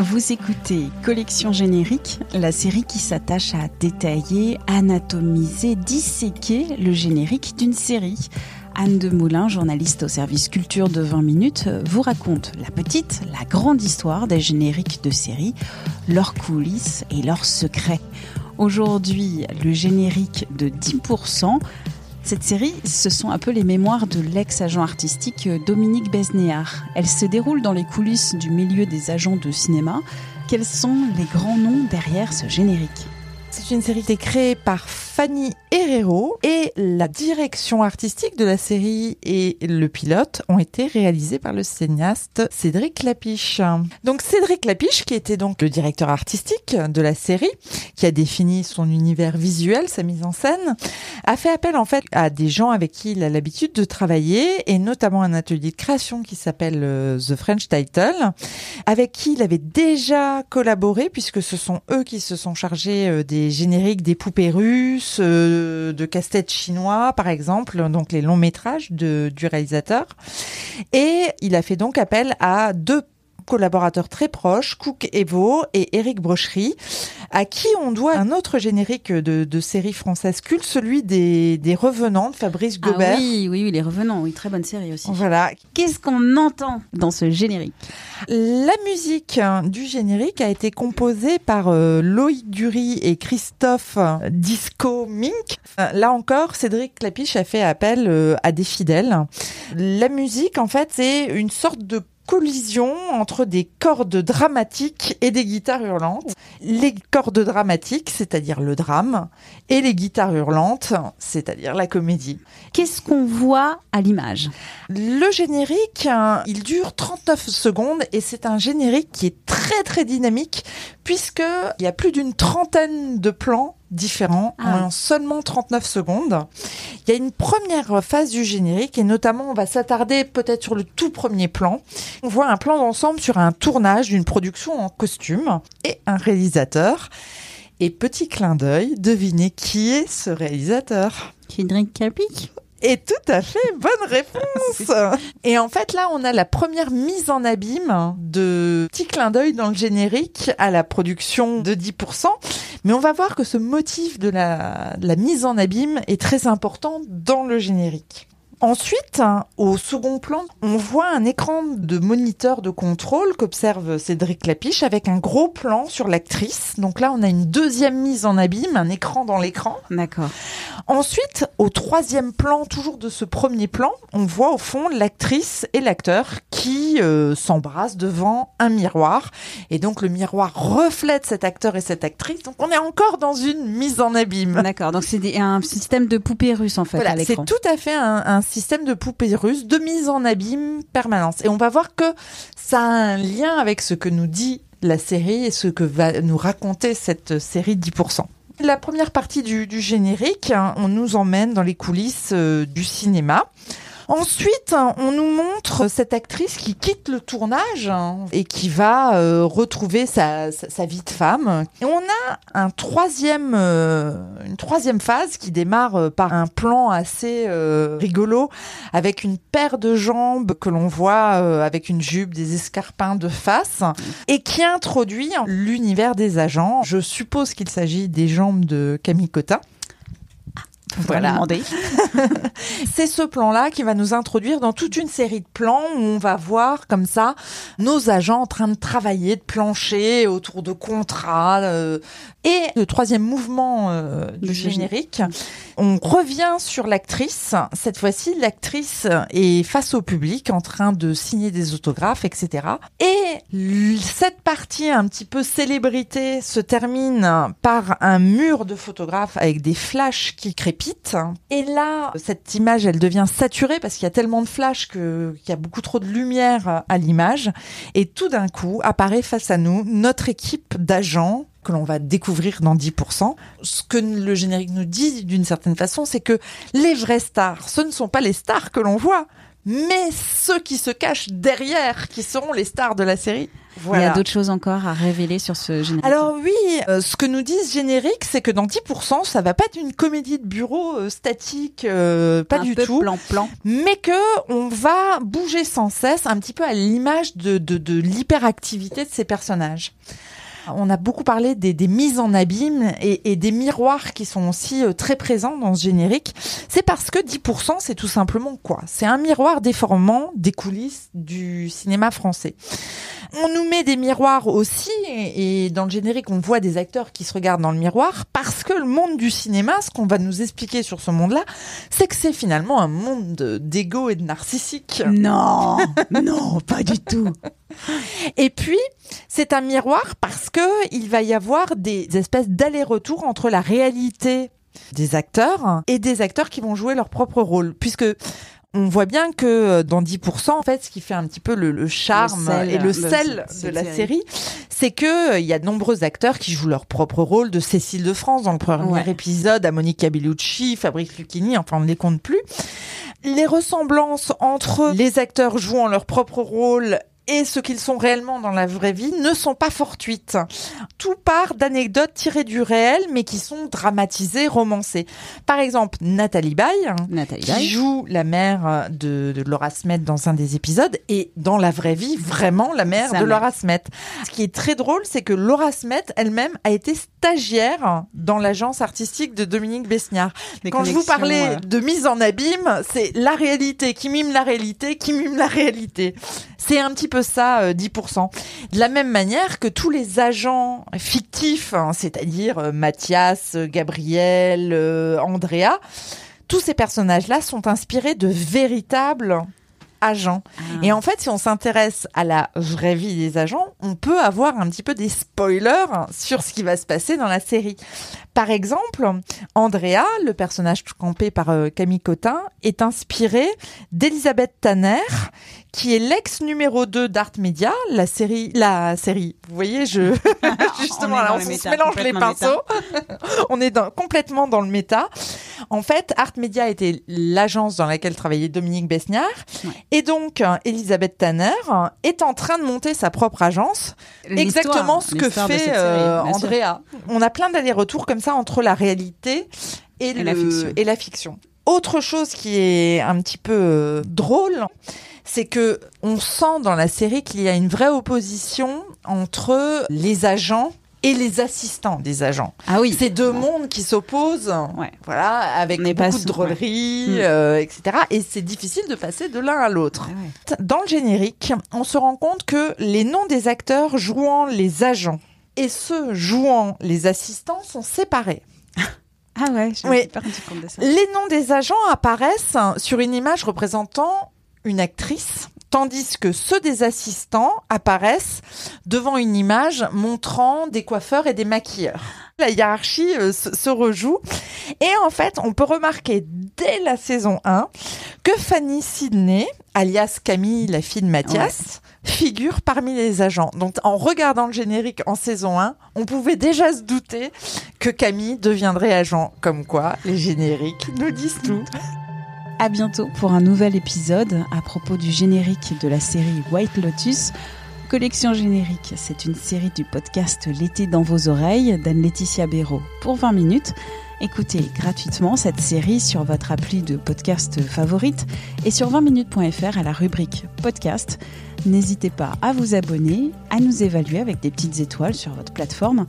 Vous écoutez Collection Générique, la série qui s'attache à détailler, anatomiser, disséquer le générique d'une série. Anne Demoulin, journaliste au service culture de 20 minutes, vous raconte la petite, la grande histoire des génériques de séries, leurs coulisses et leurs secrets. Aujourd'hui, le générique de 10%. Cette série, ce sont un peu les mémoires de l'ex-agent artistique Dominique Besnéard. Elle se déroule dans les coulisses du milieu des agents de cinéma. Quels sont les grands noms derrière ce générique? C'est une série qui est créée par Fanny Herrero et la direction artistique de la série et le pilote ont été réalisés par le cinéaste Cédric Lapiche. Donc Cédric Lapiche, qui était donc le directeur artistique de la série, qui a défini son univers visuel, sa mise en scène, a fait appel en fait à des gens avec qui il a l'habitude de travailler et notamment un atelier de création qui s'appelle euh, The French Title, avec qui il avait déjà collaboré puisque ce sont eux qui se sont chargés euh, des génériques des poupées russes, euh, de casse-tête chinois, par exemple, donc les longs métrages du réalisateur. Et il a fait donc appel à deux collaborateurs très proches, Cook Evo et Eric Brochery, à qui on doit un autre générique de, de série française culte, celui des, des Revenants de Fabrice Gobert. Ah oui, oui, oui, Les Revenants, oui, très bonne série aussi. Voilà. Qu'est-ce qu'on entend dans ce générique? La musique du générique a été composée par euh, Loïc Dury et Christophe Disco Mink. Euh, Là encore, Cédric Clapiche a fait appel euh, à des fidèles. La musique, en fait, c'est une sorte de collision entre des cordes dramatiques et des guitares hurlantes. Les cordes dramatiques, c'est-à-dire le drame, et les guitares hurlantes, c'est-à-dire la comédie. Qu'est-ce qu'on voit à l'image? Le générique, hein, il dure 39 secondes et c'est un générique qui est très très dynamique puisque il y a plus d'une trentaine de plans différents Ah. en seulement 39 secondes. Il y a une première phase du générique et notamment on va s'attarder peut-être sur le tout premier plan. On voit un plan d'ensemble sur un tournage d'une production en costume et un réalisateur. Et petit clin d'œil, devinez qui est ce réalisateur Cédric Clapiche et tout à fait, bonne réponse. Et en fait, là, on a la première mise en abîme de petit clin d'œil dans le générique à la production de 10%. Mais on va voir que ce motif de la, mise en abîme est très important dans le générique. Ensuite, hein, au second plan, on voit un écran de moniteur de contrôle qu'observe Cédric Lapiche avec un gros plan sur l'actrice. Donc là, on a une deuxième mise en abîme, un écran dans l'écran. D'accord. Ensuite, au troisième plan, toujours de ce premier plan, on voit au fond l'actrice et l'acteur qui euh, s'embrassent devant un miroir. Et donc le miroir reflète cet acteur et cette actrice. Donc on est encore dans une mise en abîme. D'accord, donc c'est un système de poupée russe en fait Voilà, c'est tout à fait un, un système de poupée russe, de mise en abîme permanence. Et on va voir que ça a un lien avec ce que nous dit la série et ce que va nous raconter cette série 10%. La première partie du, du générique, hein, on nous emmène dans les coulisses euh, du cinéma. Ensuite, on nous montre cette actrice qui quitte le tournage et qui va euh, retrouver sa, vie de femme. Et on a un troisième, euh, une troisième phase qui démarre euh, par un plan assez rigolo avec une paire de jambes que l'on voit avec une jupe, des escarpins de face et qui introduit l'univers des agents. Je suppose qu'il s'agit des jambes de Camille Cotin. Voilà. demander. C'est ce plan-là qui va nous introduire dans toute une série de plans où on va voir comme ça nos agents en train de travailler, de plancher autour de contrats. euh, et le troisième mouvement euh, du générique, on revient sur l'actrice. Cette fois-ci, l'actrice est face au public en train de signer des autographes, etc. Et cette partie un petit peu célébrité se termine par un mur de photographes avec des flashs qui crépitent Et là, cette image, elle devient saturée parce qu'il y a tellement de flash que, qu'il y a beaucoup trop de lumière à l'image. Et tout d'un coup, apparaît face à nous notre équipe d'agents que l'on va découvrir dans 10%. Ce que le générique nous dit d'une certaine façon, c'est que les vraies stars, ce ne sont pas les stars que l'on voit, mais ceux qui se cachent derrière, qui seront les stars de la série. Voilà. Il y a d'autres choses encore à révéler sur ce générique. Alors oui, euh, ce que nous dit ce générique, c'est que dans 10%, ça va pas être une comédie de bureau euh, statique, euh, pas Un du peu tout, plan-plan. mais que on va bouger sans cesse, un petit peu à l'image de, de, de l'hyperactivité de ces personnages. On a beaucoup parlé des, des mises en abîme et, et des miroirs qui sont aussi très présents dans ce générique. C'est parce que 10%, c'est tout simplement quoi? C'est un miroir déformant des coulisses du cinéma français. On nous met des miroirs aussi, et et dans le générique, on voit des acteurs qui se regardent dans le miroir, parce que le monde du cinéma, ce qu'on va nous expliquer sur ce monde-là, c'est que c'est finalement un monde d'ego et de narcissique. Non, non, pas du tout. Et puis, c'est un miroir parce que il va y avoir des espèces d'aller-retour entre la réalité des acteurs et des acteurs qui vont jouer leur propre rôle, puisque on voit bien que euh, dans 10%, en fait, ce qui fait un petit peu le, le charme Le sel, et le le- sel de la série. série, c'est que euh, il y a de nombreux acteurs qui jouent leur propre rôle, de Cécile de France dans le premier Ouais. épisode, à Monica Bellucci, Fabrice Lucchini, enfin on ne les compte plus. Les ressemblances entre les acteurs jouant leur propre rôle et ce qu'ils sont réellement dans la vraie vie ne sont pas fortuites. Tout part d'anecdotes tirées du réel, mais qui sont dramatisées, romancées. Par exemple, Nathalie Baye, Nathalie qui Baye. joue la mère de, de Laura Smet dans un des épisodes, et dans la vraie vie, vraiment la mère de. Laura Smet. Ce qui est très drôle, c'est que Laura Smet elle-même a été stagiaire dans l'agence artistique de Dominique Besniard. Des Quand je vous parlais euh, de mise en abîme, c'est la réalité qui mime la réalité, qui mime la réalité. C'est un petit peu ça, euh, 10%. De la même manière que tous les agents fictifs, hein, c'est-à-dire euh, Mathias, euh, Gabriel, euh, Andrea, tous ces personnages-là sont inspirés de véritables agents. Ah. Et en fait, si on s'intéresse à la vraie vie des agents, on peut avoir un petit peu des spoilers sur ce qui va se passer dans la série. Par exemple, Andrea, le personnage campé par euh, Camille Cotin, est inspiré d'Elisabeth Tanner, qui est l'ex numéro 2 d'Art Media, la série, la série. Vous voyez, je, justement, On là, on, se méta, mélange les pinceaux. on est dans- complètement dans le méta. En fait, Art Media était l'agence dans laquelle travaillait Dominique Besniard. Ouais. Et donc, Elisabeth Tanner euh, est en train de monter sa propre agence. Exactement ce que fait série, euh, sûr. Andrea. On a plein d'allers-retours comme ça entre la réalité et, Et le- la fiction. et la fiction. Autre chose qui est un petit peu euh, drôle, c'est que on sent dans la série qu'il y a une vraie opposition entre les agents et les assistants des agents. Ah oui. Ces deux mondes qui s'opposent, Ouais. voilà, avec beaucoup pas de drôleries, ouais. Mm. euh, etc. Et c'est difficile de passer de l'un à l'autre. Ah. Dans le générique, on se rend compte que les noms des acteurs jouant les agents et ceux jouant les assistants sont séparés. Ah ouais, Oui. suis pas rendu compte de ça. Les noms des agents apparaissent sur une image représentant une actrice, tandis que ceux des assistants apparaissent devant une image montrant des coiffeurs et des maquilleurs. La hiérarchie euh, se, se rejoue et en fait, on peut remarquer dès la saison 1 que Fanny Sidney, alias Camille, la fille de Mathias, figure parmi les agents. Donc en regardant le générique en saison 1, on pouvait déjà se douter que Camille deviendrait agent. Comme quoi, les génériques nous disent tout. À bientôt pour un nouvel épisode à propos du générique de la série White Lotus. Collection générique, c'est une série du podcast L'été dans vos oreilles d'Anne-Laetitia Béraud pour 20 minutes. Écoutez gratuitement cette série sur votre appli de podcast favorite et sur 20minutes.fr à la rubrique podcast. N'hésitez pas à vous abonner, à nous évaluer avec des petites étoiles sur votre plateforme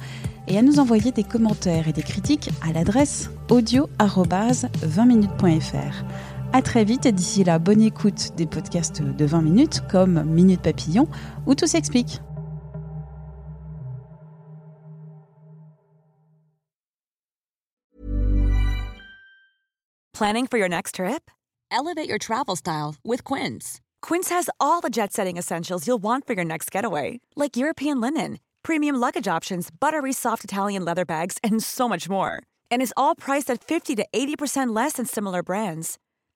et à nous envoyer des commentaires et des critiques à l'adresse audio-20minutes.fr. À très vite et d'ici là, bonne écoute des podcasts de 20 minutes comme Minute Papillon où tout s'explique. Planning for your next trip? Elevate your travel style with Quince. Quince has all the jet setting essentials you'll want for your next getaway, like European linen, premium luggage options, buttery soft Italian leather bags, and so much more. And is all priced at 50 to 80% less than similar brands.